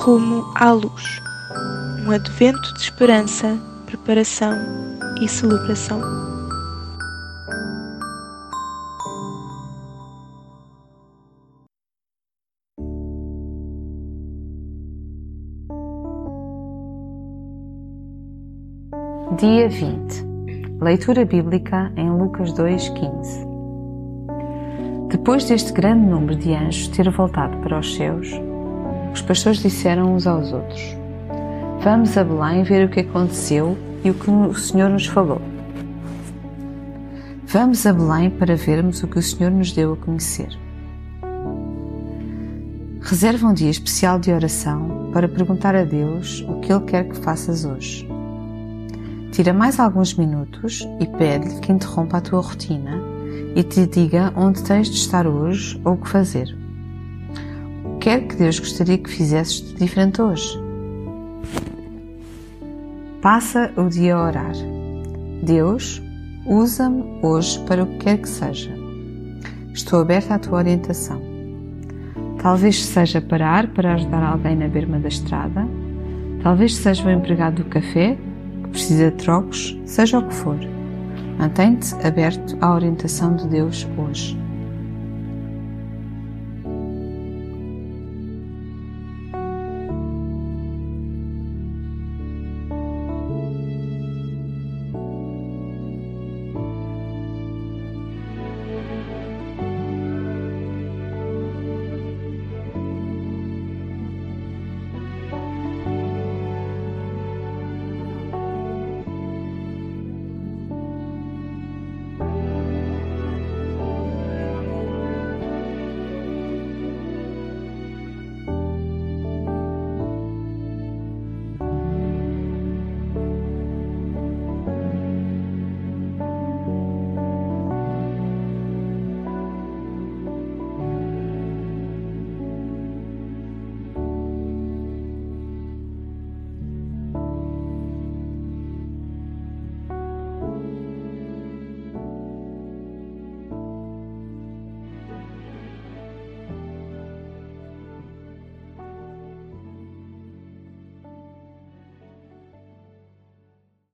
Rumo à luz. Um advento de esperança, preparação e celebração. Dia 20. Leitura bíblica em Lucas 2:15. Depois deste grande número de anjos ter voltado para os céus, os pastores disseram uns aos outros: Vamos a Belém ver o que aconteceu e o que o Senhor nos falou. Vamos a Belém para vermos o que o Senhor nos deu a conhecer. Reserva um dia especial de oração para perguntar a Deus o que Ele quer que faças hoje. Tira mais alguns minutos e pede-lhe que interrompa a tua rotina e te diga onde tens de estar hoje ou o que fazer. O que é que Deus gostaria que fizesses de diferente hoje? Passa o dia a orar. Deus, usa-me hoje para o que quer que seja. Estou aberta à tua orientação. Talvez seja parar para ajudar alguém na berma da estrada, talvez seja o empregado do café que precisa de trocos, seja o que for. Mantém-te aberto à orientação de Deus hoje.